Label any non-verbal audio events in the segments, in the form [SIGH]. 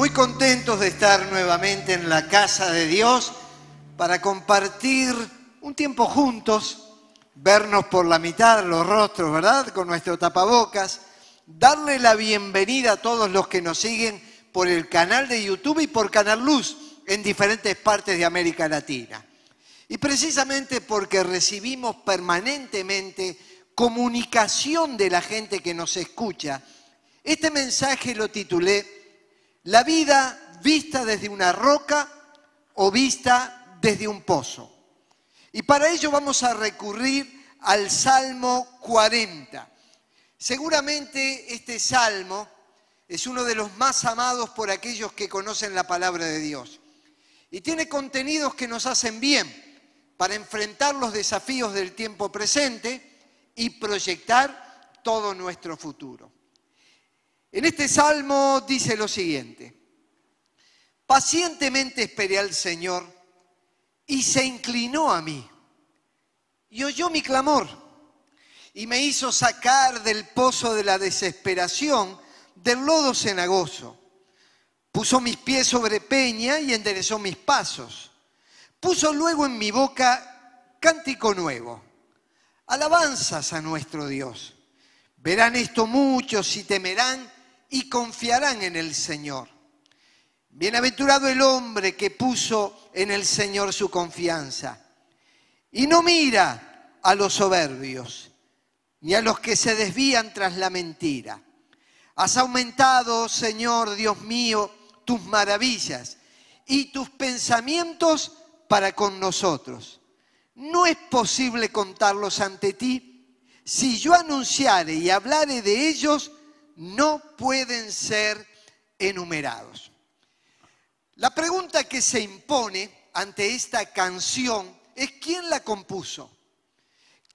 Muy contentos de estar nuevamente en la casa de Dios para compartir un tiempo juntos, vernos por la mitad los rostros, ¿verdad? Con nuestro tapabocas, darle la bienvenida a todos los que nos siguen por el canal de YouTube y por Canal Luz en diferentes partes de América Latina. Y precisamente porque recibimos permanentemente comunicación de la gente que nos escucha, este mensaje lo titulé La vida vista desde una roca o vista desde un pozo. Y para ello vamos a recurrir al Salmo 40. Seguramente este salmo es uno de los más amados por aquellos que conocen la palabra de Dios. Y tiene contenidos que nos hacen bien para enfrentar los desafíos del tiempo presente y proyectar todo nuestro futuro. En este salmo dice lo siguiente, pacientemente esperé al Señor y se inclinó a mí y oyó mi clamor y me hizo sacar del pozo de la desesperación, del lodo cenagoso. Puso mis pies sobre peña y enderezó mis pasos. Puso luego en mi boca cántico nuevo, alabanzas a nuestro Dios. Verán esto muchos y temerán y confiarán en el Señor. Bienaventurado el hombre que puso en el Señor su confianza y no mira a los soberbios ni a los que se desvían tras la mentira. Has aumentado, Señor Dios mío, tus maravillas y tus pensamientos para con nosotros. No es posible contarlos ante ti. Si yo anunciare y hablare de ellos, no pueden ser enumerados. La pregunta que se impone ante esta canción es quién la compuso.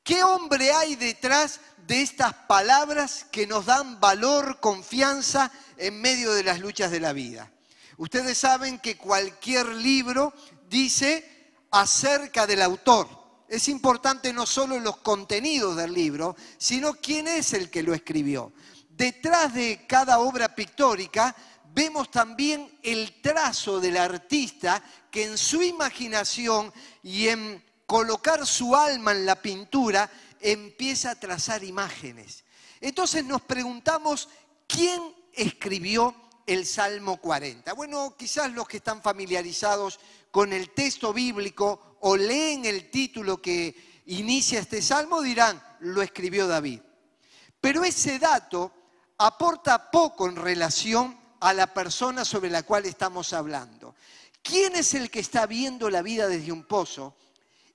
¿Qué hombre hay detrás de estas palabras que nos dan valor, confianza en medio de las luchas de la vida? Ustedes saben que cualquier libro dice acerca del autor. Es importante no solo los contenidos del libro, sino quién es el que lo escribió detrás de cada obra pictórica vemos también el trazo del artista que en su imaginación y en colocar su alma en la pintura empieza a trazar imágenes. Entonces nos preguntamos, ¿quién escribió el Salmo 40? Bueno, quizás los que están familiarizados con el texto bíblico o leen el título que inicia este salmo dirán, lo escribió David. Pero ese dato aporta poco en relación a la persona sobre la cual estamos hablando. ¿Quién es el que está viendo la vida desde un pozo?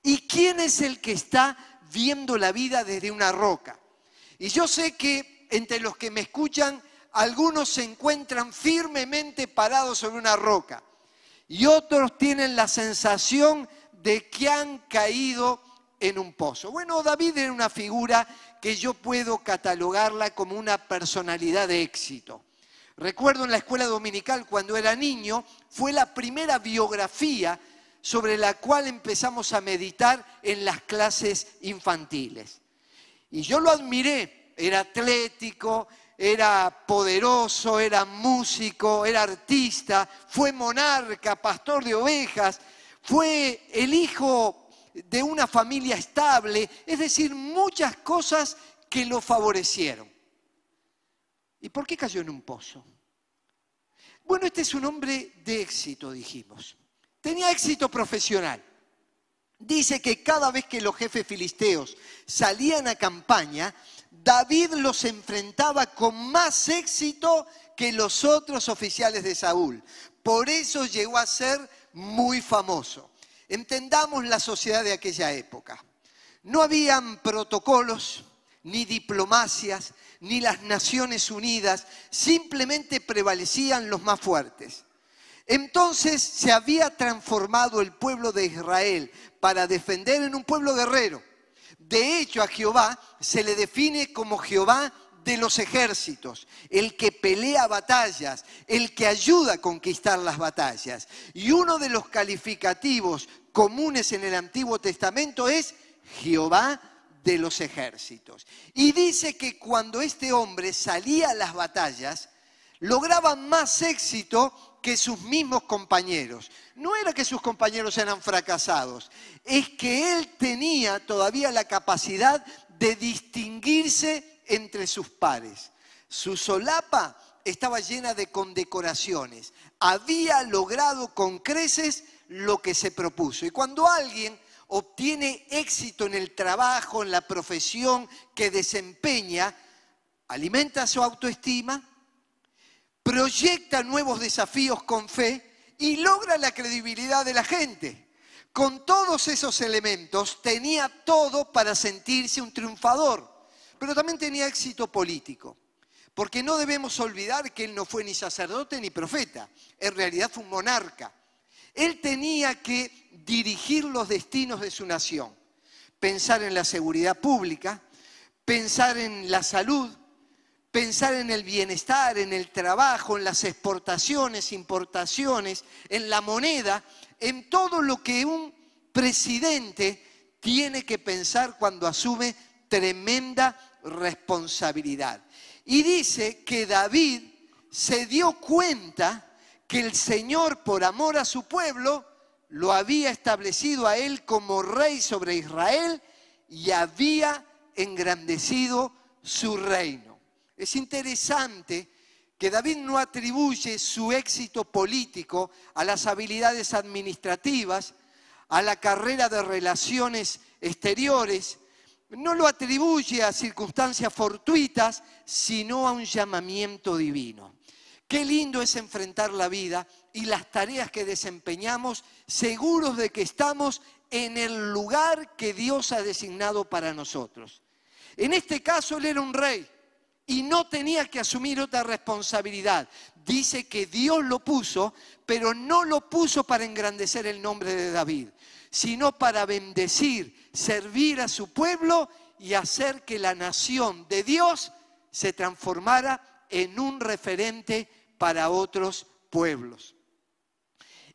¿Y quién es el que está viendo la vida desde una roca? Y yo sé que entre los que me escuchan, algunos se encuentran firmemente parados sobre una roca y otros tienen la sensación de que han caído en un pozo. Bueno, David era una figura que yo puedo catalogarla como una personalidad de éxito. Recuerdo en la escuela dominical cuando era niño, fue la primera biografía sobre la cual empezamos a meditar en las clases infantiles. Y yo lo admiré, era atlético, era poderoso, era músico, era artista, fue monarca, pastor de ovejas, fue el hijo de una familia estable, es decir, muchas cosas que lo favorecieron. ¿Y por qué cayó en un pozo? Bueno, este es un hombre de éxito, dijimos. Tenía éxito profesional. Dice que cada vez que los jefes filisteos salían a campaña, David los enfrentaba con más éxito que los otros oficiales de Saúl. Por eso llegó a ser muy famoso. Entendamos la sociedad de aquella época. No habían protocolos, ni diplomacias, ni las Naciones Unidas, simplemente prevalecían los más fuertes. Entonces se había transformado el pueblo de Israel para defender en un pueblo guerrero. De hecho, a Jehová se le define como Jehová de los ejércitos, el que pelea batallas, el que ayuda a conquistar las batallas. Y uno de los calificativos comunes en el Antiguo Testamento es Jehová de los ejércitos. Y dice que cuando este hombre salía a las batallas, lograba más éxito que sus mismos compañeros. No era que sus compañeros eran fracasados, es que él tenía todavía la capacidad de distinguirse entre sus pares. Su solapa estaba llena de condecoraciones. Había logrado con creces lo que se propuso. Y cuando alguien obtiene éxito en el trabajo, en la profesión que desempeña, alimenta su autoestima, proyecta nuevos desafíos con fe y logra la credibilidad de la gente. Con todos esos elementos tenía todo para sentirse un triunfador, pero también tenía éxito político. Porque no debemos olvidar que él no fue ni sacerdote ni profeta, en realidad fue un monarca. Él tenía que dirigir los destinos de su nación, pensar en la seguridad pública, pensar en la salud, pensar en el bienestar, en el trabajo, en las exportaciones, importaciones, en la moneda, en todo lo que un presidente tiene que pensar cuando asume tremenda responsabilidad. Y dice que David se dio cuenta que el Señor, por amor a su pueblo, lo había establecido a él como rey sobre Israel y había engrandecido su reino. Es interesante que David no atribuye su éxito político a las habilidades administrativas, a la carrera de relaciones exteriores, no lo atribuye a circunstancias fortuitas, sino a un llamamiento divino. Qué lindo es enfrentar la vida y las tareas que desempeñamos seguros de que estamos en el lugar que Dios ha designado para nosotros. En este caso él era un rey y no tenía que asumir otra responsabilidad. Dice que Dios lo puso, pero no lo puso para engrandecer el nombre de David, sino para bendecir, servir a su pueblo y hacer que la nación de Dios se transformara en un referente para otros pueblos.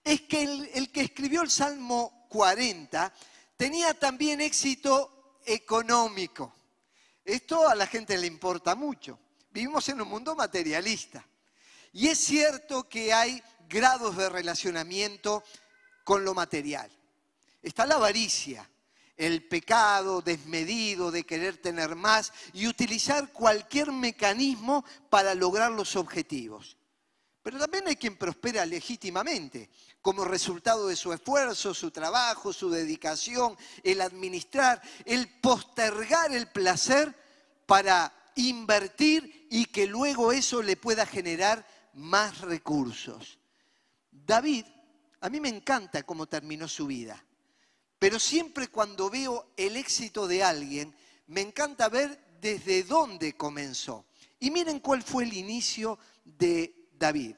Es que el, que escribió el Salmo 40 tenía también éxito económico. Esto a la gente le importa mucho. Vivimos en un mundo materialista. Y es cierto que hay grados de relacionamiento con lo material. Está la avaricia, el pecado desmedido de querer tener más y utilizar cualquier mecanismo para lograr los objetivos. Pero también hay quien prospera legítimamente, como resultado de su esfuerzo, su trabajo, su dedicación, el administrar, el postergar el placer para invertir y que luego eso le pueda generar más recursos. David, a mí me encanta cómo terminó su vida, pero siempre cuando veo el éxito de alguien, me encanta ver desde dónde comenzó. Y miren cuál fue el inicio de David.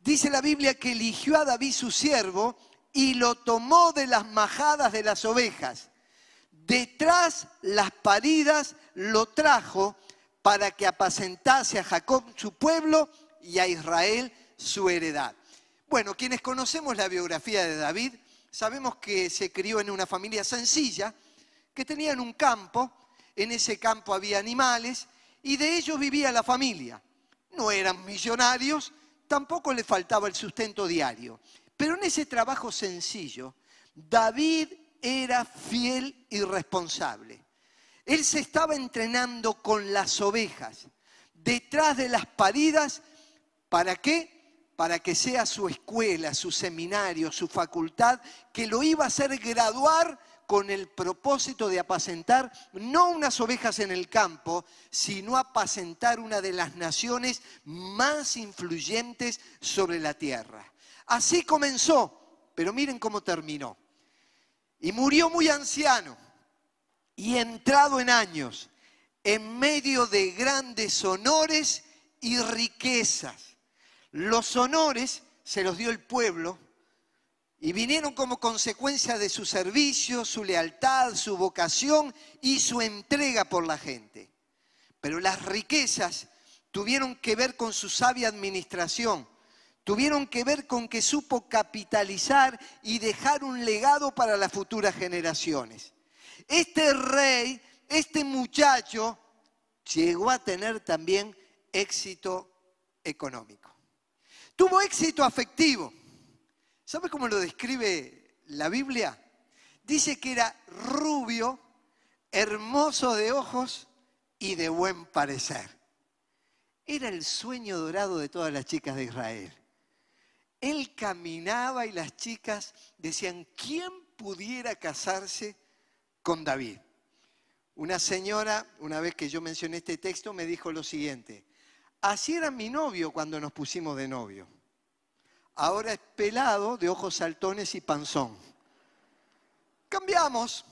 Dice la Biblia que eligió a David su siervo y lo tomó de las majadas de las ovejas. Detrás las paridas lo trajo para que apacentase a Jacob su pueblo y a Israel su heredad. Bueno, quienes conocemos la biografía de David, sabemos que se crió en una familia sencilla, que tenían un campo, en ese campo había animales y de ellos vivía la familia. No eran millonarios, tampoco le faltaba el sustento diario. Pero en ese trabajo sencillo, David era fiel y responsable. Él se estaba entrenando con las ovejas, detrás de las paridas, ¿para qué? Para que sea su escuela, su seminario, su facultad, que lo iba a hacer graduar con el propósito de apacentar no unas ovejas en el campo, sino apacentar una de las naciones más influyentes sobre la tierra. Así comenzó, pero miren cómo terminó. Y murió muy anciano y entrado en años, en medio de grandes honores y riquezas. Los honores se los dio el pueblo y vinieron como consecuencia de su servicio, su lealtad, su vocación y su entrega por la gente. Pero las riquezas tuvieron que ver con su sabia administración, tuvieron que ver con que supo capitalizar y dejar un legado para las futuras generaciones. Este rey, este muchacho, llegó a tener también éxito económico. Tuvo éxito afectivo. ¿Sabe cómo lo describe la Biblia? Dice que era rubio, hermoso de ojos y de buen parecer. Era el sueño dorado de todas las chicas de Israel. Él caminaba y las chicas decían, ¿quién pudiera casarse con David? Una señora, una vez que yo mencioné este texto, me dijo lo siguiente, así era mi novio cuando nos pusimos de novio. Ahora es pelado, de ojos saltones y panzón. Cambiamos,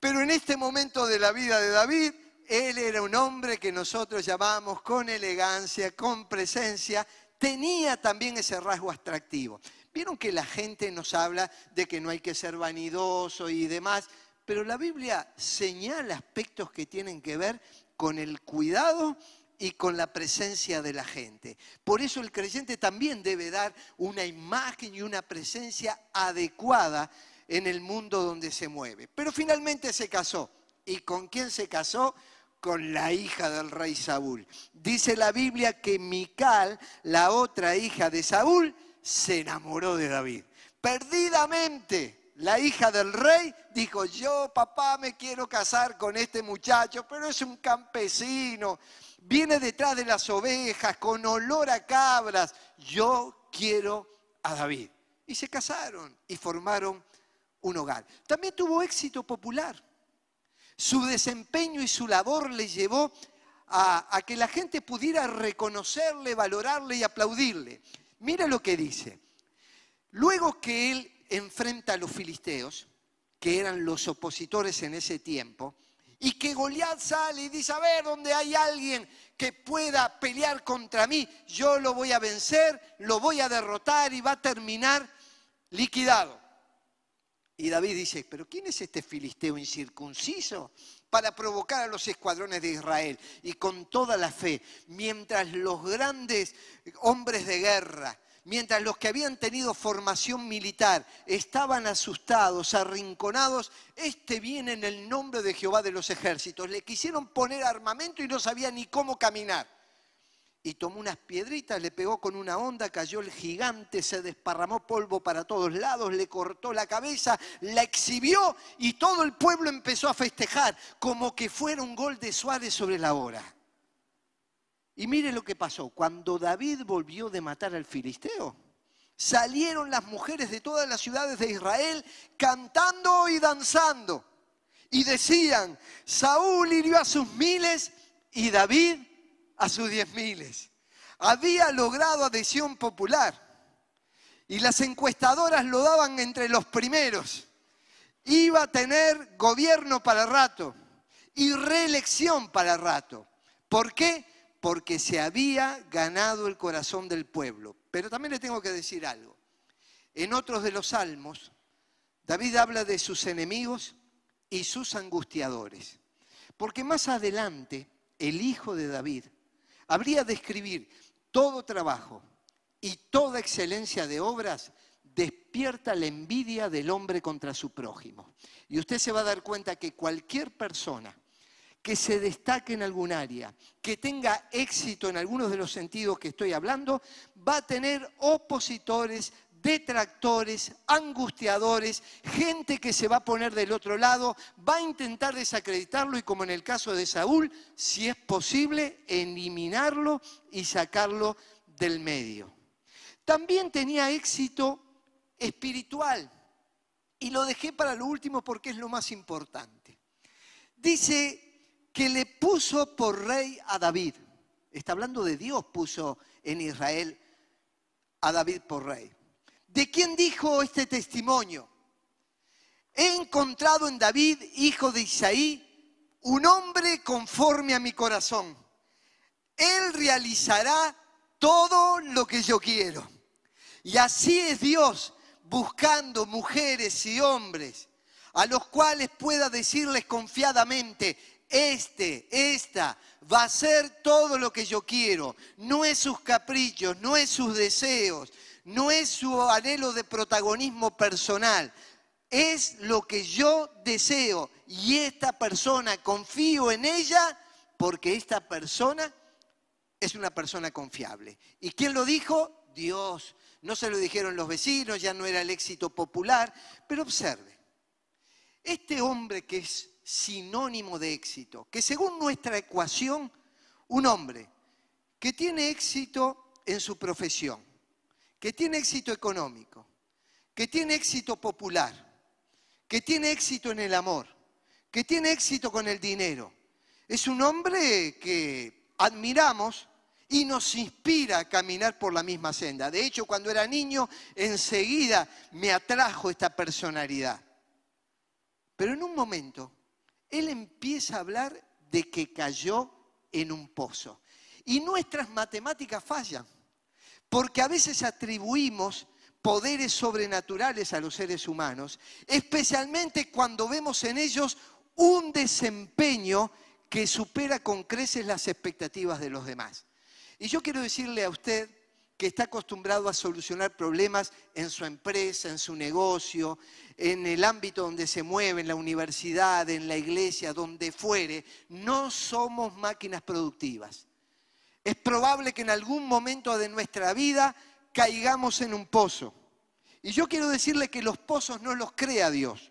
pero en este momento de la vida de David, él era un hombre que nosotros llamamos con elegancia, con presencia, tenía también ese rasgo atractivo. Vieron que la gente nos habla de que no hay que ser vanidoso y demás, pero la Biblia señala aspectos que tienen que ver con el cuidado y con la presencia de la gente. Por eso el creyente también debe dar una imagen y una presencia adecuada en el mundo donde se mueve. Pero finalmente se casó. ¿Y con quién se casó? con la hija del rey Saúl. Dice la Biblia que Mical, la otra hija de Saúl, se enamoró de David. Perdidamente, la hija del rey dijo, yo papá me quiero casar con este muchacho, pero es un campesino, viene detrás de las ovejas con olor a cabras, yo quiero a David. Y se casaron y formaron un hogar. También tuvo éxito popular. Su desempeño y su labor le llevó a, que la gente pudiera reconocerle, valorarle y aplaudirle. Mira lo que dice. Luego que él enfrenta a los filisteos, que eran los opositores en ese tiempo, y que Goliat sale y dice, a ver, donde hay alguien que pueda pelear contra mí, yo lo voy a vencer, lo voy a derrotar y va a terminar liquidado. Y David dice, pero ¿quién es este filisteo incircunciso para provocar a los escuadrones de Israel? Y con toda la fe, mientras los grandes hombres de guerra, mientras los que habían tenido formación militar estaban asustados, arrinconados, este viene en el nombre de Jehová de los ejércitos. Le quisieron poner armamento y no sabía ni cómo caminar y tomó unas piedritas, le pegó con una onda, cayó el gigante, se desparramó polvo para todos lados, le cortó la cabeza, la exhibió y todo el pueblo empezó a festejar como que fuera un gol de Suárez sobre la hora. Y mire lo que pasó, cuando David volvió de matar al filisteo, salieron las mujeres de todas las ciudades de Israel cantando y danzando. Y decían, Saúl hirió a sus miles y David a sus diez miles. Había logrado adhesión popular y las encuestadoras lo daban entre los primeros. Iba a tener gobierno para rato y reelección para rato. ¿Por qué? Porque se había ganado el corazón del pueblo. Pero también le tengo que decir algo. En otros de los salmos, David habla de sus enemigos y sus angustiadores. Porque más adelante, el hijo de David, habría de escribir todo trabajo y toda excelencia de obras despierta la envidia del hombre contra su prójimo. Y usted se va a dar cuenta que cualquier persona que se destaque en algún área, que tenga éxito en algunos de los sentidos que estoy hablando, va a tener opositores, detractores, angustiadores, gente que se va a poner del otro lado, va a intentar desacreditarlo y como en el caso de Saúl, si es posible, eliminarlo y sacarlo del medio. También tenía éxito espiritual y lo dejé para lo último porque es lo más importante. Dice que le puso por rey a David. Está hablando de Dios, puso en Israel a David por rey. ¿De quién dijo este testimonio? He encontrado en David, hijo de Isaí, un hombre conforme a mi corazón. Él realizará todo lo que yo quiero. Y así es Dios buscando mujeres y hombres a los cuales pueda decirles confiadamente, este, esta, va a ser todo lo que yo quiero. No es sus caprichos, no es sus deseos, no es su anhelo de protagonismo personal, es lo que yo deseo y esta persona, confío en ella porque esta persona es una persona confiable. ¿Y quién lo dijo? Dios. No se lo dijeron los vecinos, ya no era el éxito popular, pero observe, este hombre que es sinónimo de éxito, que según nuestra ecuación, un hombre que tiene éxito en su profesión, que tiene éxito económico, que tiene éxito popular, que tiene éxito en el amor, que tiene éxito con el dinero, es un hombre que admiramos y nos inspira a caminar por la misma senda. De hecho, cuando era niño, enseguida me atrajo esta personalidad. Pero en un momento, él empieza a hablar de que cayó en un pozo. Y nuestras matemáticas fallan, porque a veces atribuimos poderes sobrenaturales a los seres humanos, especialmente cuando vemos en ellos un desempeño que supera con creces las expectativas de los demás. Y yo quiero decirle a usted que está acostumbrado a solucionar problemas en su empresa, en su negocio, en el ámbito donde se mueve, en la universidad, en la iglesia, donde fuere, no somos máquinas productivas. Es probable que en algún momento de nuestra vida caigamos en un pozo. Y yo quiero decirle que los pozos no los crea Dios.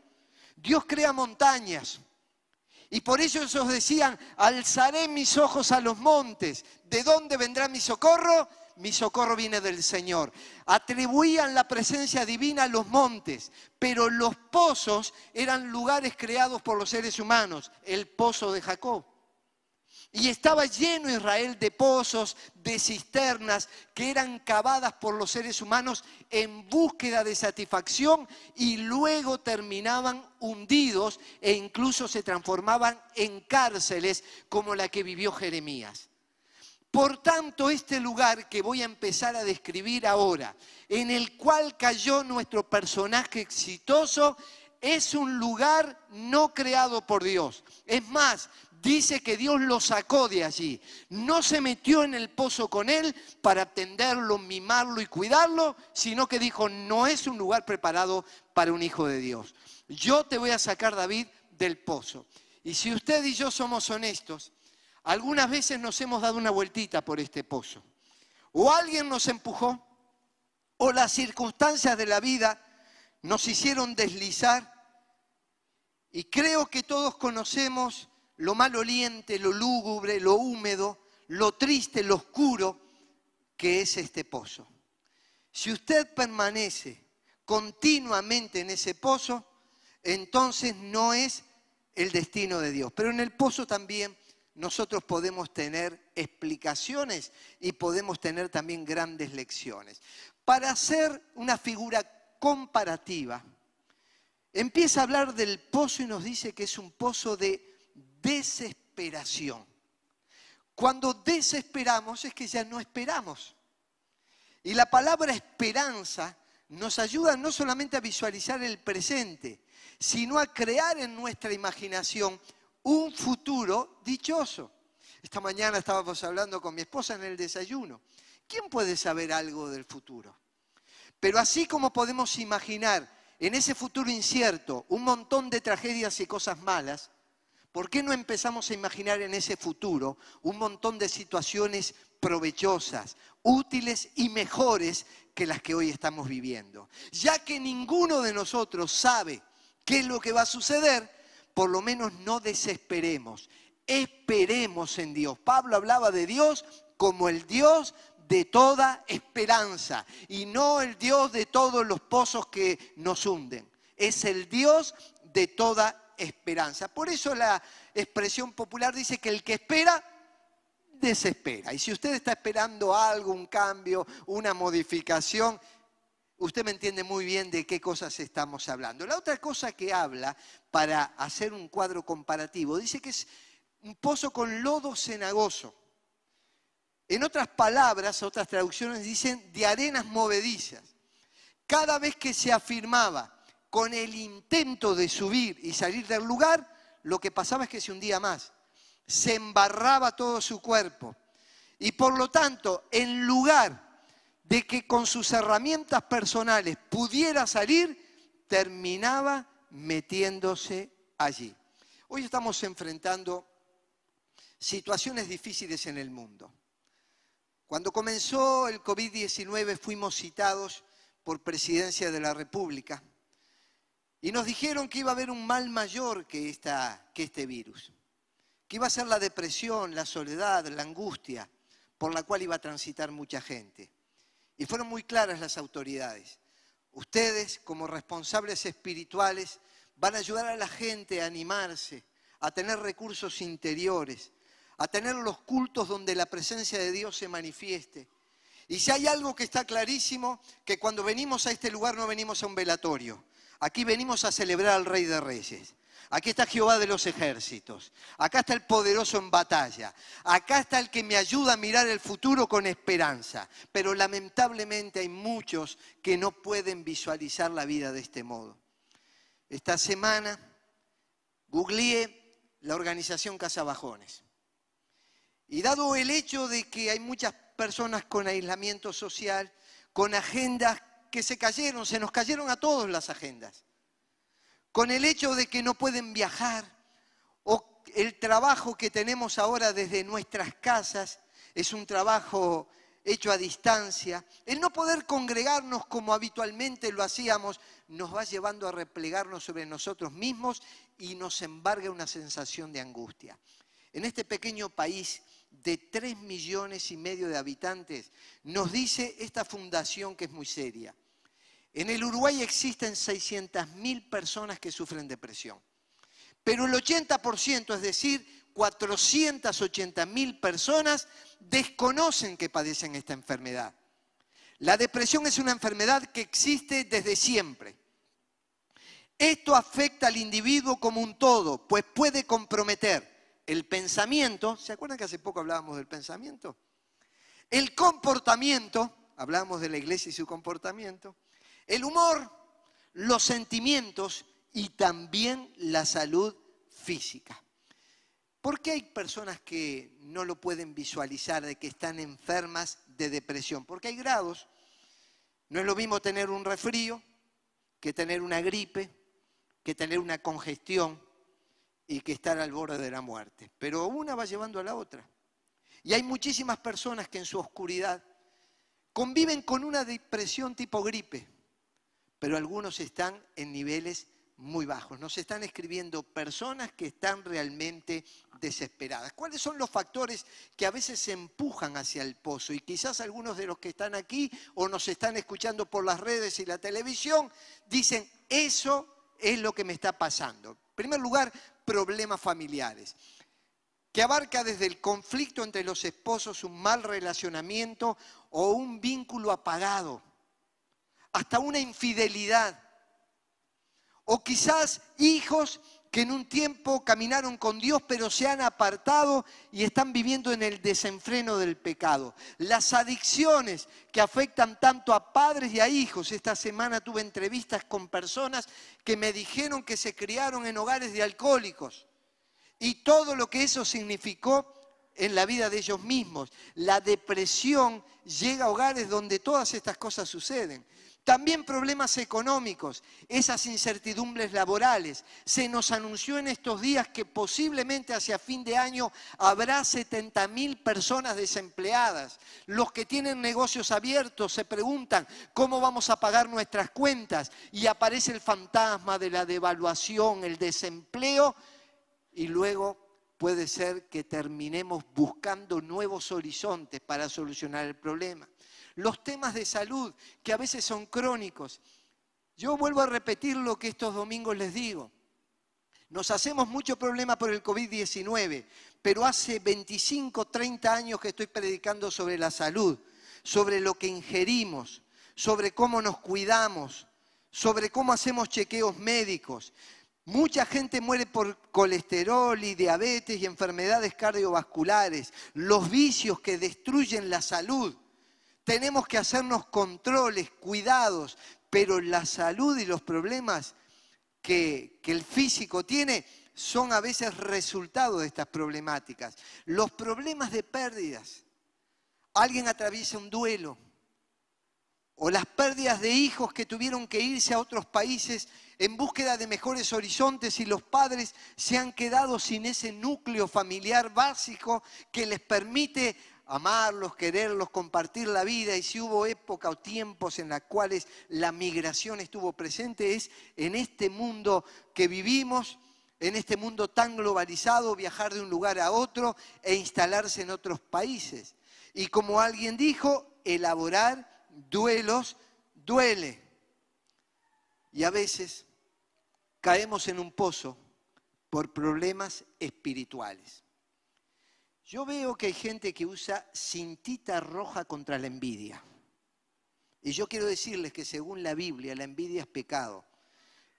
Dios crea montañas, y por eso ellos decían, alzaré mis ojos a los montes. ¿De dónde vendrá mi socorro? Mi socorro viene del Señor. Atribuían la presencia divina a los montes, pero los pozos eran lugares creados por los seres humanos. El pozo de Jacob. Y estaba lleno Israel de pozos, de cisternas que eran cavadas por los seres humanos en búsqueda de satisfacción y luego terminaban hundidos e incluso se transformaban en cárceles como la que vivió Jeremías. Por tanto, este lugar que voy a empezar a describir ahora, en el cual cayó nuestro personaje exitoso, es un lugar no creado por Dios. Es más, dice que Dios lo sacó de allí. No se metió en el pozo con él para atenderlo, mimarlo y cuidarlo, sino que dijo, no es un lugar preparado para un hijo de Dios. Yo te voy a sacar, David, del pozo. Y si usted y yo somos honestos, algunas veces nos hemos dado una vueltita por este pozo. O alguien nos empujó, o las circunstancias de la vida nos hicieron deslizar. Y creo que todos conocemos lo maloliente, lo lúgubre, lo húmedo, lo triste, lo oscuro que es este pozo. Si usted permanece continuamente en ese pozo, entonces no es el destino de Dios. Pero en el pozo también nosotros podemos tener explicaciones y podemos tener también grandes lecciones. Para hacer una figura comparativa, empieza a hablar del pozo y nos dice que es un pozo de desesperación. Cuando desesperamos es que ya no esperamos. Y la palabra esperanza nos ayuda no solamente a visualizar el presente, sino a crear en nuestra imaginación un futuro dichoso. Esta mañana estábamos hablando con mi esposa en el desayuno. ¿Quién puede saber algo del futuro? Pero así como podemos imaginar en ese futuro incierto un montón de tragedias y cosas malas, ¿Por qué no empezamos a imaginar en ese futuro un montón de situaciones provechosas, útiles y mejores que las que hoy estamos viviendo? Ya que ninguno de nosotros sabe qué es lo que va a suceder, por lo menos no desesperemos, esperemos en Dios. Pablo hablaba de Dios como el Dios de toda esperanza y no el Dios de todos los pozos que nos hunden. Es el Dios de toda esperanza. Por eso la expresión popular dice que el que espera, desespera. Y si usted está esperando algo, un cambio, una modificación, usted me entiende muy bien de qué cosas estamos hablando. La otra cosa que habla para hacer un cuadro comparativo, dice que es un pozo con lodo cenagoso. En otras palabras, otras traducciones dicen de arenas movedizas. Cada vez que se afirmaba con el intento de subir y salir del lugar, lo que pasaba es que se hundía más. Se embarraba todo su cuerpo. Y por lo tanto, en lugar de que con sus herramientas personales pudiera salir, terminaba metiéndose allí. Hoy estamos enfrentando situaciones difíciles en el mundo. Cuando comenzó el COVID-19 fuimos citados por Presidencia de la República y nos dijeron que iba a haber un mal mayor que, que este virus, que iba a ser la depresión, la soledad, la angustia por la cual iba a transitar mucha gente. Y fueron muy claras las autoridades. Ustedes, como responsables espirituales, van a ayudar a la gente a animarse, a tener recursos interiores, a tener los cultos donde la presencia de Dios se manifieste. Y si hay algo que está clarísimo, que cuando venimos a este lugar no venimos a un velatorio, aquí venimos a celebrar al Rey de Reyes. Aquí está Jehová de los ejércitos. Acá está el poderoso en batalla. Acá está el que me ayuda a mirar el futuro con esperanza. Pero lamentablemente hay muchos que no pueden visualizar la vida de este modo. Esta semana googleé la organización Casabajones. Y dado el hecho de que hay muchas personas con aislamiento social, con agendas que se cayeron, se nos cayeron a todos las agendas, con el hecho de que no pueden viajar, o el trabajo que tenemos ahora desde nuestras casas es un trabajo hecho a distancia, el no poder congregarnos como habitualmente lo hacíamos, nos va llevando a replegarnos sobre nosotros mismos y nos embarga una sensación de angustia. En este pequeño país de 3 millones y medio de habitantes, nos dice esta fundación que es muy seria. En el Uruguay existen 600.000 personas que sufren depresión, pero el 80%, es decir, 480.000 personas desconocen que padecen esta enfermedad. La depresión es una enfermedad que existe desde siempre. Esto afecta al individuo como un todo, pues puede comprometer el pensamiento, ¿se acuerdan que hace poco hablábamos del pensamiento? El comportamiento, hablábamos de la iglesia y su comportamiento, el humor, los sentimientos y también la salud física. ¿Por qué hay personas que no lo pueden visualizar de que están enfermas de depresión? Porque hay grados. No es lo mismo tener un resfrío que tener una gripe, que tener una congestión, y que estar al borde de la muerte. Pero una va llevando a la otra. Y hay muchísimas personas que en su oscuridad conviven con una depresión tipo gripe, pero algunos están en niveles muy bajos. Nos están escribiendo personas que están realmente desesperadas. ¿Cuáles son los factores que a veces se empujan hacia el pozo? Y quizás algunos de los que están aquí o nos están escuchando por las redes y la televisión dicen, eso es lo que me está pasando. En primer lugar, problemas familiares, que abarca desde el conflicto entre los esposos, un mal relacionamiento o un vínculo apagado, hasta una infidelidad, o quizás hijos que en un tiempo caminaron con Dios pero se han apartado y están viviendo en el desenfreno del pecado. Las adicciones que afectan tanto a padres y a hijos. Esta semana tuve entrevistas con personas que me dijeron que se criaron en hogares de alcohólicos y todo lo que eso significó en la vida de ellos mismos. La depresión llega a hogares donde todas estas cosas suceden. También problemas económicos, esas incertidumbres laborales. Se nos anunció en estos días que posiblemente hacia fin de año habrá 70.000 personas desempleadas. Los que tienen negocios abiertos se preguntan cómo vamos a pagar nuestras cuentas y aparece el fantasma de la devaluación, el desempleo y luego puede ser que terminemos buscando nuevos horizontes para solucionar el problema los temas de salud, que a veces son crónicos. Yo vuelvo a repetir lo que estos domingos les digo. Nos hacemos mucho problema por el COVID-19, pero hace 25, 30 años que estoy predicando sobre la salud, sobre lo que ingerimos, sobre cómo nos cuidamos, sobre cómo hacemos chequeos médicos. Mucha gente muere por colesterol y diabetes y enfermedades cardiovasculares, los vicios que destruyen la salud. Tenemos que hacernos controles, cuidados, pero la salud y los problemas que, el físico tiene son a veces resultado de estas problemáticas. Los problemas de pérdidas. Alguien atraviesa un duelo. O las pérdidas de hijos que tuvieron que irse a otros países en búsqueda de mejores horizontes y los padres se han quedado sin ese núcleo familiar básico que les permite amarlos, quererlos, compartir la vida. Y si hubo época o tiempos en las cuales la migración estuvo presente, es en este mundo que vivimos, en este mundo tan globalizado, viajar de un lugar a otro e instalarse en otros países. Y como alguien dijo, elaborar duelos duele. Y a veces caemos en un pozo por problemas espirituales. Yo veo que hay gente que usa cintita roja contra la envidia. Y yo quiero decirles que según la Biblia la envidia es pecado.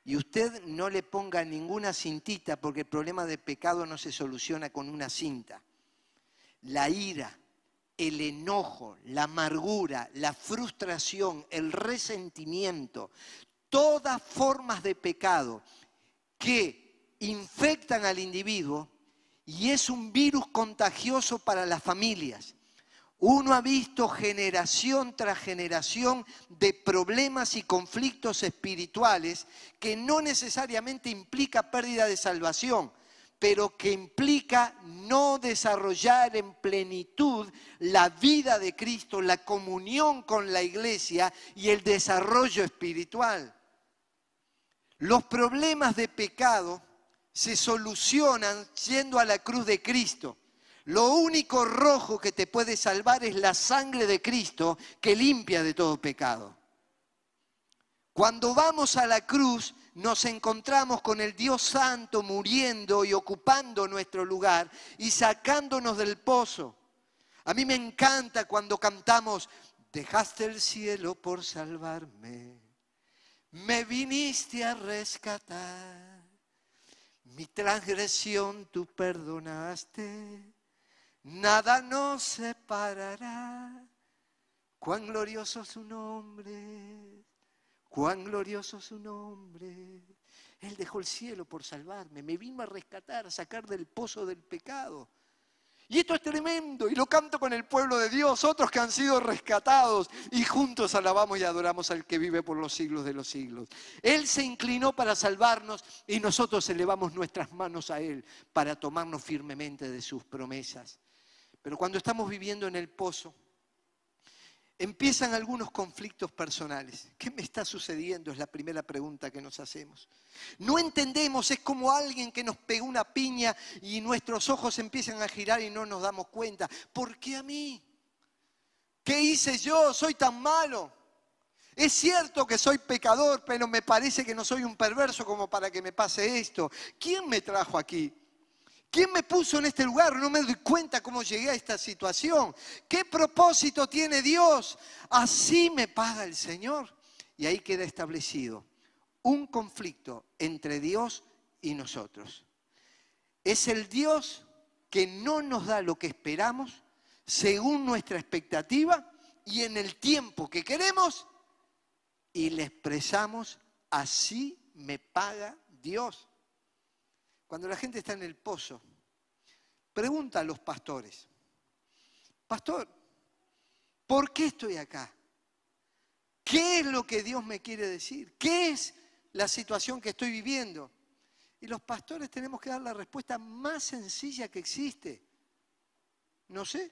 Y usted no le ponga ninguna cintita porque el problema de pecado no se soluciona con una cinta. La ira, el enojo, la amargura, la frustración, el resentimiento, todas formas de pecado que infectan al individuo y es un virus contagioso para las familias. Uno ha visto generación tras generación de problemas y conflictos espirituales que no necesariamente implica pérdida de salvación, pero que implica no desarrollar en plenitud la vida de Cristo, la comunión con la iglesia y el desarrollo espiritual. Los problemas de pecado se solucionan yendo a la cruz de Cristo. Lo único rojo que te puede salvar es la sangre de Cristo que limpia de todo pecado. Cuando vamos a la cruz nos encontramos con el Dios Santo muriendo y ocupando nuestro lugar y sacándonos del pozo. A mí me encanta cuando cantamos, dejaste el cielo por salvarme, me viniste a rescatar, mi transgresión tú perdonaste nada nos separará. Cuán glorioso su nombre, cuán glorioso su nombre. Él dejó el cielo por salvarme, me vino a rescatar, a sacar del pozo del pecado. Y esto es tremendo, y lo canto con el pueblo de Dios, otros que han sido rescatados, y juntos alabamos y adoramos al que vive por los siglos de los siglos. Él se inclinó para salvarnos y nosotros elevamos nuestras manos a Él para tomarnos firmemente de sus promesas. Pero cuando estamos viviendo en el pozo, empiezan algunos conflictos personales. ¿Qué me está sucediendo? Es la primera pregunta que nos hacemos. No entendemos, es como alguien que nos pegó una piña y nuestros ojos empiezan a girar y no nos damos cuenta. ¿Por qué a mí? ¿Qué hice yo? Soy tan malo. Es cierto que soy pecador, pero me parece que no soy un perverso como para que me pase esto. ¿Quién me trajo aquí? ¿Quién me puso en este lugar? No me doy cuenta cómo llegué a esta situación. ¿Qué propósito tiene Dios? Así me paga el Señor. Y ahí queda establecido un conflicto entre Dios y nosotros. Es el Dios que no nos da lo que esperamos según nuestra expectativa y en el tiempo que queremos y le expresamos, así me paga Dios. Cuando la gente está en el pozo, pregunta a los pastores, pastor, ¿por qué estoy acá? ¿Qué es lo que Dios me quiere decir? ¿Qué es la situación que estoy viviendo? Y los pastores tenemos que dar la respuesta más sencilla que existe. No sé.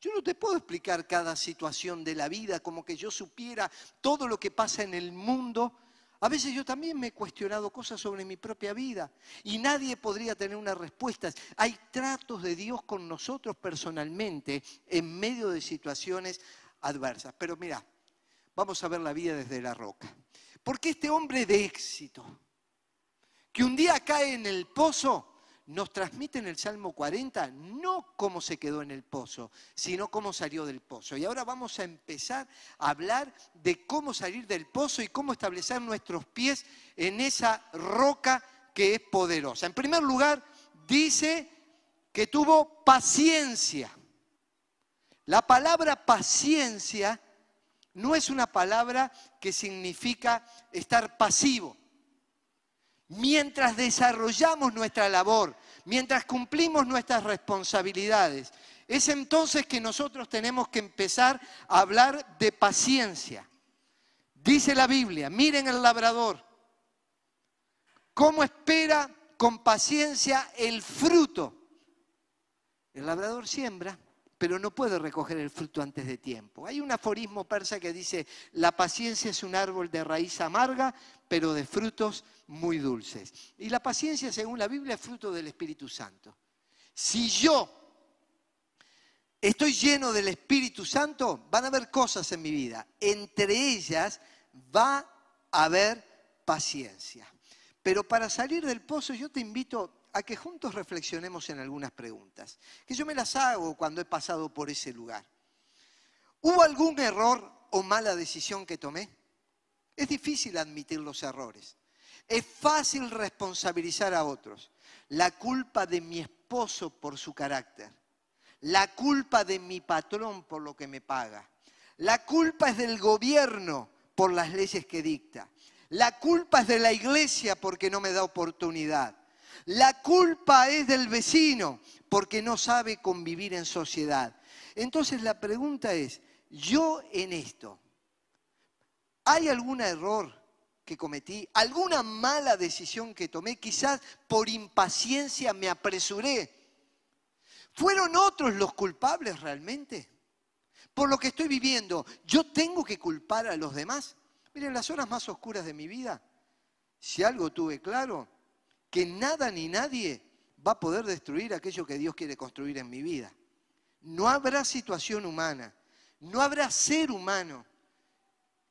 Yo no te puedo explicar cada situación de la vida como que yo supiera todo lo que pasa en el mundo a veces yo también me he cuestionado cosas sobre mi propia vida y nadie podría tener una respuesta. Hay tratos de Dios con nosotros personalmente en medio de situaciones adversas. Pero mira, vamos a ver la vida desde la roca. Porque este hombre de éxito, que un día cae en el pozo, nos transmite en el Salmo 40 no cómo se quedó en el pozo, sino cómo salió del pozo. Y ahora vamos a empezar a hablar de cómo salir del pozo y cómo establecer nuestros pies en esa roca que es poderosa. En primer lugar, dice que tuvo paciencia. La palabra paciencia no es una palabra que significa estar pasivo mientras desarrollamos nuestra labor, mientras cumplimos nuestras responsabilidades. Es entonces que nosotros tenemos que empezar a hablar de paciencia. Dice la Biblia, miren el labrador, cómo espera con paciencia el fruto El labrador siembra, pero no puede recoger el fruto antes de tiempo. Hay un aforismo persa que dice, la paciencia es un árbol de raíz amarga, pero de frutos muy dulces. Y la paciencia, según la Biblia, es fruto del Espíritu Santo. Si yo estoy lleno del Espíritu Santo, van a haber cosas en mi vida. Entre ellas va a haber paciencia. Pero para salir del pozo yo te invito a que juntos reflexionemos en algunas preguntas, que yo me las hago cuando he pasado por ese lugar. ¿Hubo algún error o mala decisión que tomé? Es difícil admitir los errores. Es fácil responsabilizar a otros. La culpa de mi esposo por su carácter. La culpa de mi patrón por lo que me paga. La culpa es del gobierno por las leyes que dicta. La culpa es de la iglesia porque no me da oportunidad. La culpa es del vecino porque no sabe convivir en sociedad. Entonces la pregunta es, yo en esto, ¿hay algún error que cometí? ¿Alguna mala decisión que tomé? Quizás por impaciencia me apresuré. ¿Fueron otros los culpables realmente? Por lo que estoy viviendo, ¿yo tengo que culpar a los demás? Miren, las horas más oscuras de mi vida, si algo tuve claro, que nada ni nadie va a poder destruir aquello que Dios quiere construir en mi vida. No habrá situación humana, no habrá ser humano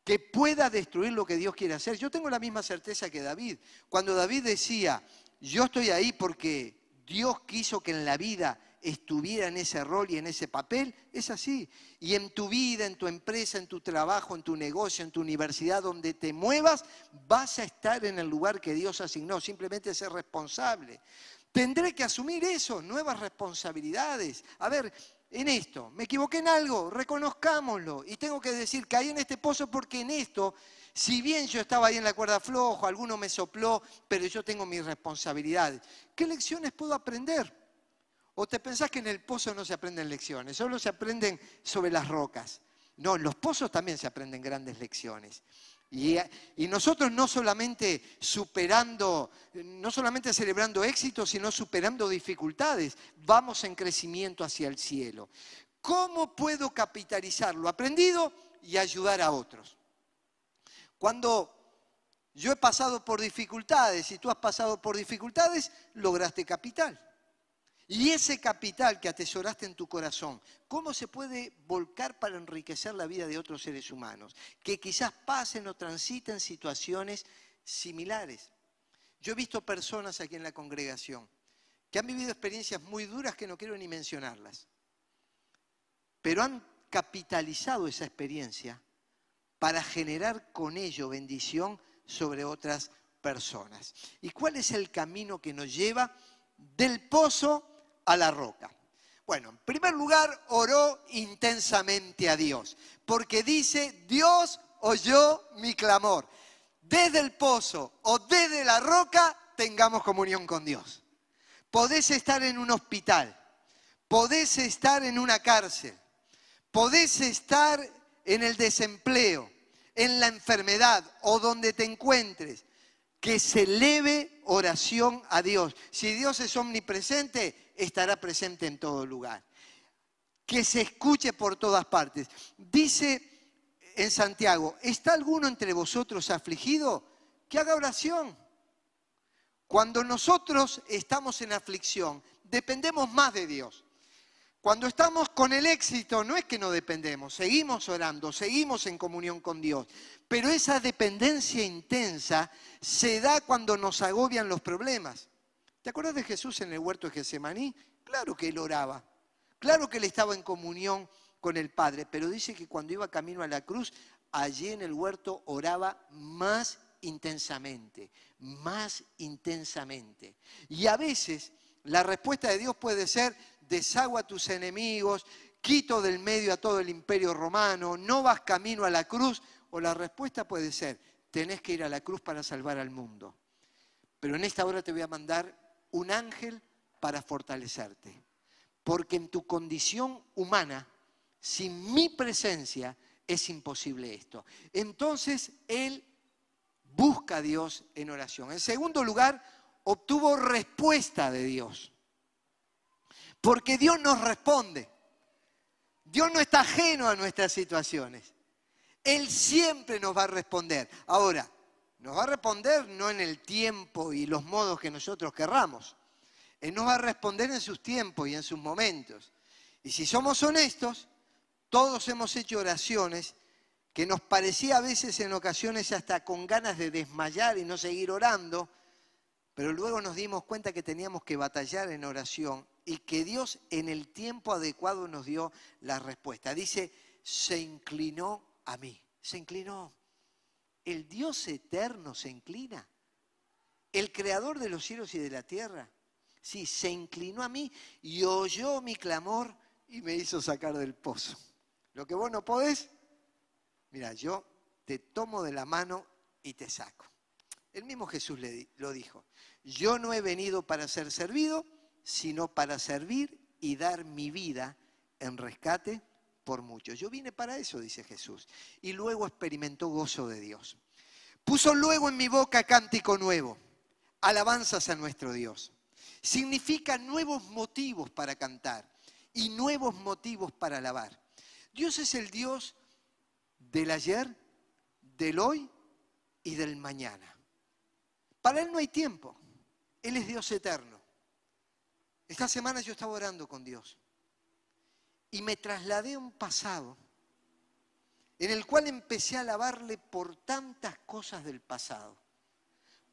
que pueda destruir lo que Dios quiere hacer. Yo tengo la misma certeza que David. Cuando David decía, yo estoy ahí porque Dios quiso que en la vida estuviera en ese rol y en ese papel, es así. Y en tu vida, en tu empresa, en tu trabajo, en tu negocio, en tu universidad, donde te muevas, vas a estar en el lugar que Dios asignó, simplemente ser responsable. Tendré que asumir eso, nuevas responsabilidades. A ver, en esto, me equivoqué en algo, reconozcámoslo. Y tengo que decir, caí en este pozo porque en esto, si bien yo estaba ahí en la cuerda flojo, alguno me sopló, pero yo tengo mis responsabilidades. ¿Qué lecciones puedo aprender? ¿O te pensás que en el pozo no se aprenden lecciones? Solo se aprenden sobre las rocas. No, en los pozos también se aprenden grandes lecciones. Y, y, nosotros no solamente superando, no solamente celebrando éxitos, sino superando dificultades, vamos en crecimiento hacia el cielo. ¿Cómo puedo capitalizar lo aprendido y ayudar a otros? Cuando yo he pasado por dificultades y tú has pasado por dificultades, lograste capital. Y ese capital que atesoraste en tu corazón, ¿cómo se puede volcar para enriquecer la vida de otros seres humanos? Que quizás pasen o transiten situaciones similares. Yo he visto personas aquí en la congregación que han vivido experiencias muy duras que no quiero ni mencionarlas, pero han capitalizado esa experiencia para generar con ello bendición sobre otras personas. ¿Y cuál es el camino que nos lleva del pozo a la roca? Bueno, en primer lugar, oró intensamente a Dios, porque dice, Dios oyó mi clamor. Desde el pozo o desde la roca, tengamos comunión con Dios. Podés estar en un hospital, podés estar en una cárcel, podés estar en el desempleo, en la enfermedad o donde te encuentres, que se eleve oración a Dios. Si Dios es omnipresente, estará presente en todo lugar. Que se escuche por todas partes. Dice en Santiago, ¿está alguno entre vosotros afligido? Que haga oración. Cuando nosotros estamos en aflicción, dependemos más de Dios. Cuando estamos con el éxito, no es que no dependemos, seguimos orando, seguimos en comunión con Dios, pero esa dependencia intensa se da cuando nos agobian los problemas. ¿Te acuerdas de Jesús en el huerto de Getsemaní? Claro que él oraba, claro que él estaba en comunión con el Padre, pero dice que cuando iba camino a la cruz, allí en el huerto oraba más intensamente, más intensamente. Y a veces la respuesta de Dios puede ser, desagua a tus enemigos, quito del medio a todo el imperio romano, no vas camino a la cruz, o la respuesta puede ser, tenés que ir a la cruz para salvar al mundo. Pero en esta hora te voy a mandar un ángel para fortalecerte. Porque en tu condición humana, sin mi presencia, es imposible esto. Entonces él busca a Dios en oración. En segundo lugar, obtuvo respuesta de Dios. Porque Dios nos responde. Dios no está ajeno a nuestras situaciones. Él siempre nos va a responder. Ahora, nos va a responder no en el tiempo y los modos que nosotros querramos. Él nos va a responder en sus tiempos y en sus momentos. Y si somos honestos, todos hemos hecho oraciones que nos parecía a veces en ocasiones hasta con ganas de desmayar y no seguir orando, pero luego nos dimos cuenta que teníamos que batallar en oración y que Dios en el tiempo adecuado nos dio la respuesta. Dice, se inclinó a mí, se inclinó. El Dios eterno se inclina. El creador de los cielos y de la tierra. Sí, se inclinó a mí y oyó mi clamor y me hizo sacar del pozo. Lo que vos no podés, mira, yo te tomo de la mano y te saco. El mismo Jesús le, lo dijo. Yo no he venido para ser servido, sino para servir y dar mi vida en rescate por muchos. Yo vine para eso, dice Jesús. Y luego experimentó gozo de Dios. Puso luego en mi boca cántico nuevo, alabanzas a nuestro Dios. Significa nuevos motivos para cantar y nuevos motivos para alabar. Dios es el Dios del ayer, del hoy y del mañana. Para Él no hay tiempo. Él es Dios eterno. Esta semana yo estaba orando con Dios y me trasladé a un pasado en el cual empecé a alabarle por tantas cosas del pasado.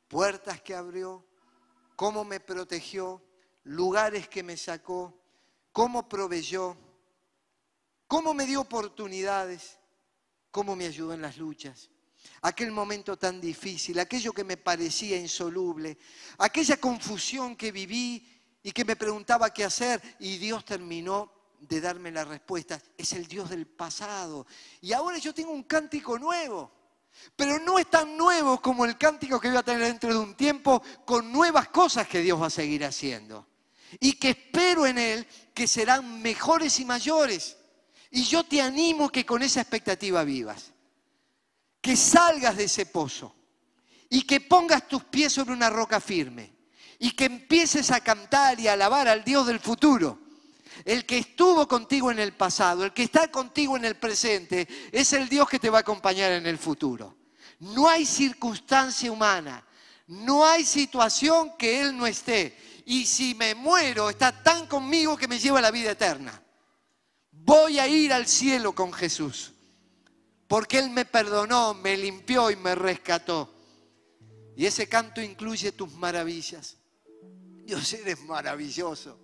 Puertas que abrió, cómo me protegió, lugares que me sacó, cómo proveyó, cómo me dio oportunidades, cómo me ayudó en las luchas. Aquel momento tan difícil, aquello que me parecía insoluble, aquella confusión que viví y que me preguntaba qué hacer y Dios terminó de darme la respuesta. Es el Dios del pasado. Y ahora yo tengo un cántico nuevo. Pero no es tan nuevo como el cántico que voy a tener dentro de un tiempo con nuevas cosas que Dios va a seguir haciendo. Y que espero en Él que serán mejores y mayores. Y yo te animo que con esa expectativa vivas. Que salgas de ese pozo y que pongas tus pies sobre una roca firme y que empieces a cantar y a alabar al Dios del futuro. El que estuvo contigo en el pasado, el que está contigo en el presente, es el Dios que te va a acompañar en el futuro. No hay circunstancia humana, no hay situación que Él no esté. Y si me muero, está tan conmigo que me lleva a la vida eterna voy a ir al cielo con Jesús, porque Él me perdonó, me limpió y me rescató. Y ese canto incluye tus maravillas. Dios, eres maravilloso,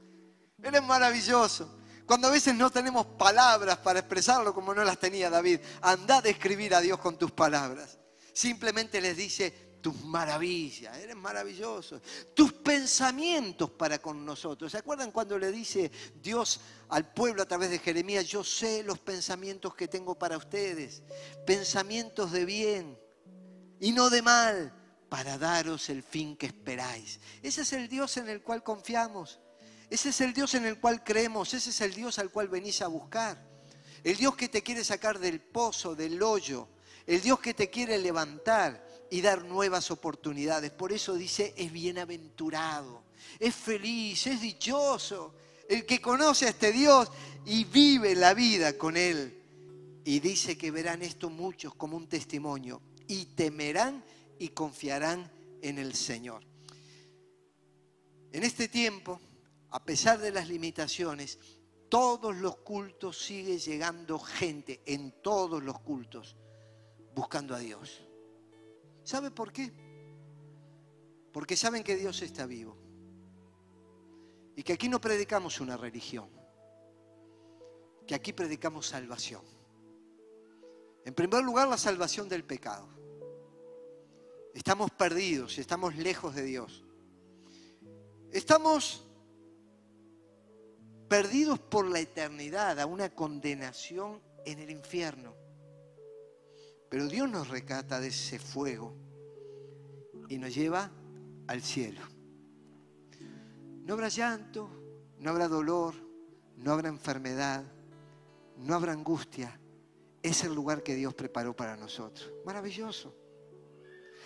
eres maravilloso. Cuando a veces no tenemos palabras para expresarlo como no las tenía David, anda a escribir a Dios con tus palabras. Simplemente les dice, tus maravillas, eres maravilloso, tus pensamientos para con nosotros. ¿Se acuerdan cuando le dice Dios al pueblo a través de Jeremías, yo sé los pensamientos que tengo para ustedes, pensamientos de bien y no de mal, para daros el fin que esperáis? Ese es el Dios en el cual confiamos, ese es el Dios en el cual creemos, ese es el Dios al cual venís a buscar, el Dios que te quiere sacar del pozo, del hoyo, el Dios que te quiere levantar y dar nuevas oportunidades. Por eso dice, es bienaventurado, es feliz, es dichoso el que conoce a este Dios y vive la vida con Él. Y dice que verán esto muchos como un testimonio y temerán y confiarán en el Señor. En este tiempo, a pesar de las limitaciones, todos los cultos sigue llegando gente, en todos los cultos, buscando a Dios. ¿Sabe por qué? Porque saben que Dios está vivo. Y que aquí no predicamos una religión, que aquí predicamos salvación. En primer lugar, la salvación del pecado. Estamos perdidos, estamos lejos de Dios. Estamos perdidos por la eternidad a una condenación en el infierno. Pero Dios nos recata de ese fuego y nos lleva al cielo. No habrá llanto, no habrá dolor, no habrá enfermedad, no habrá angustia. Es el lugar que Dios preparó para nosotros. Maravilloso.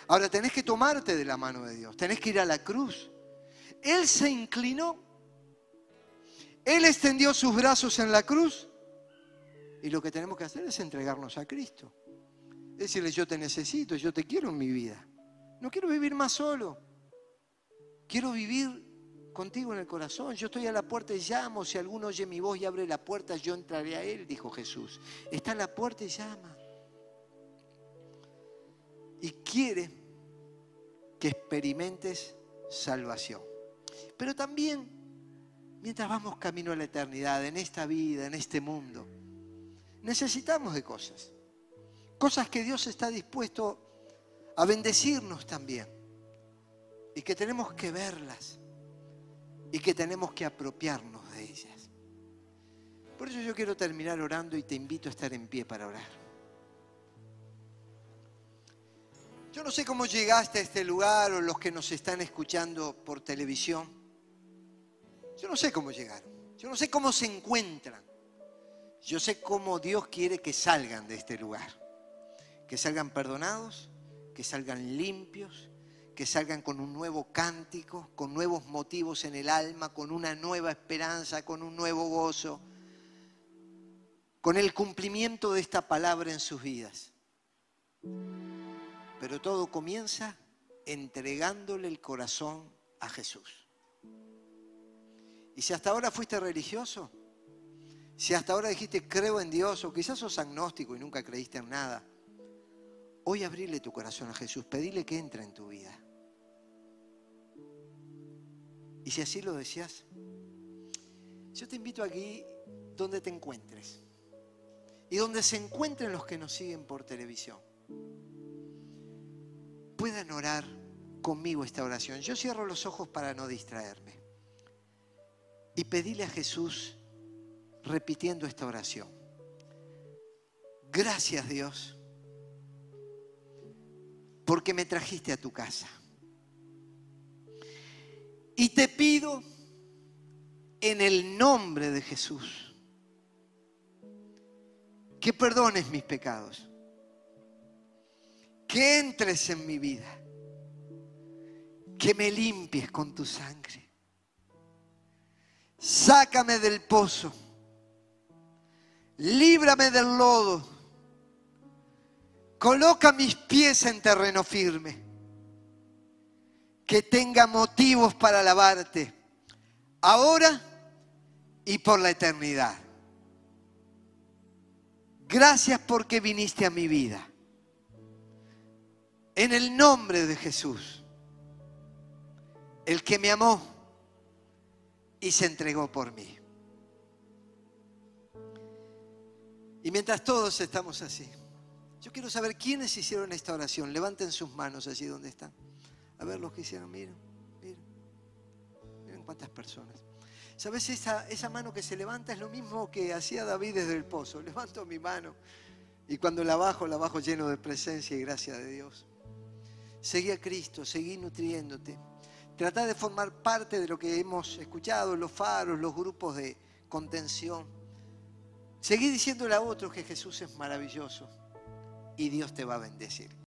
Ahora tenés que tomarte de la mano de Dios, tenés que ir a la cruz. Él se inclinó. Él extendió sus brazos en la cruz y lo que tenemos que hacer es entregarnos a Cristo. Decirle, yo te necesito, yo te quiero en mi vida. No quiero vivir más solo. Quiero vivir contigo en el corazón. Yo estoy a la puerta y llamo. Si alguno oye mi voz y abre la puerta, yo entraré a él, dijo Jesús. Está en la puerta y llama. Y quiere que experimentes salvación. Pero también, mientras vamos camino a la eternidad, en esta vida, en este mundo, necesitamos de cosas. Cosas que Dios está dispuesto a bendecirnos también. Y que tenemos que verlas. Y que tenemos que apropiarnos de ellas. Por eso yo quiero terminar orando y te invito a estar en pie para orar. Yo no sé cómo llegaste a este lugar o los que nos están escuchando por televisión. Yo no sé cómo llegaron. Yo no sé cómo se encuentran. Yo sé cómo Dios quiere que salgan de este lugar. Que salgan perdonados, que salgan limpios, que salgan con un nuevo cántico, con nuevos motivos en el alma, con una nueva esperanza, con un nuevo gozo, con el cumplimiento de esta palabra en sus vidas. Pero todo comienza entregándole el corazón a Jesús. Y si hasta ahora fuiste religioso, si hasta ahora dijiste creo en Dios o quizás sos agnóstico y nunca creíste en nada, hoy abrirle tu corazón a Jesús, pedile que entre en tu vida. Y si así lo deseas, yo te invito aquí donde te encuentres y donde se encuentren los que nos siguen por televisión puedan orar conmigo esta oración. Yo cierro los ojos para no distraerme. Y pedile a Jesús repitiendo esta oración. Gracias Dios, porque me trajiste a tu casa. Y te pido en el nombre de Jesús que perdones mis pecados que entres en mi vida, que me limpies con tu sangre. Sácame del pozo, líbrame del lodo, coloca mis pies en terreno firme, que tenga motivos para alabarte, ahora y por la eternidad. Gracias porque viniste a mi vida en el nombre de Jesús, el que me amó y se entregó por mí. Y mientras todos estamos así, yo quiero saber quiénes hicieron esta oración. Levanten sus manos allí donde están. A ver los que hicieron, miren, miren. Miren cuántas personas. ¿Sabes? Esa, esa mano que se levanta es lo mismo que hacía David desde el pozo. [LAUGHS] Levanto mi mano y cuando la bajo, la bajo lleno de presencia y gracia de Dios. Seguí a Cristo, seguí nutriéndote. Trata de formar parte de lo que hemos escuchado, los faros, los grupos de contención. Seguí diciéndole a otros que Jesús es maravilloso y Dios te va a bendecir.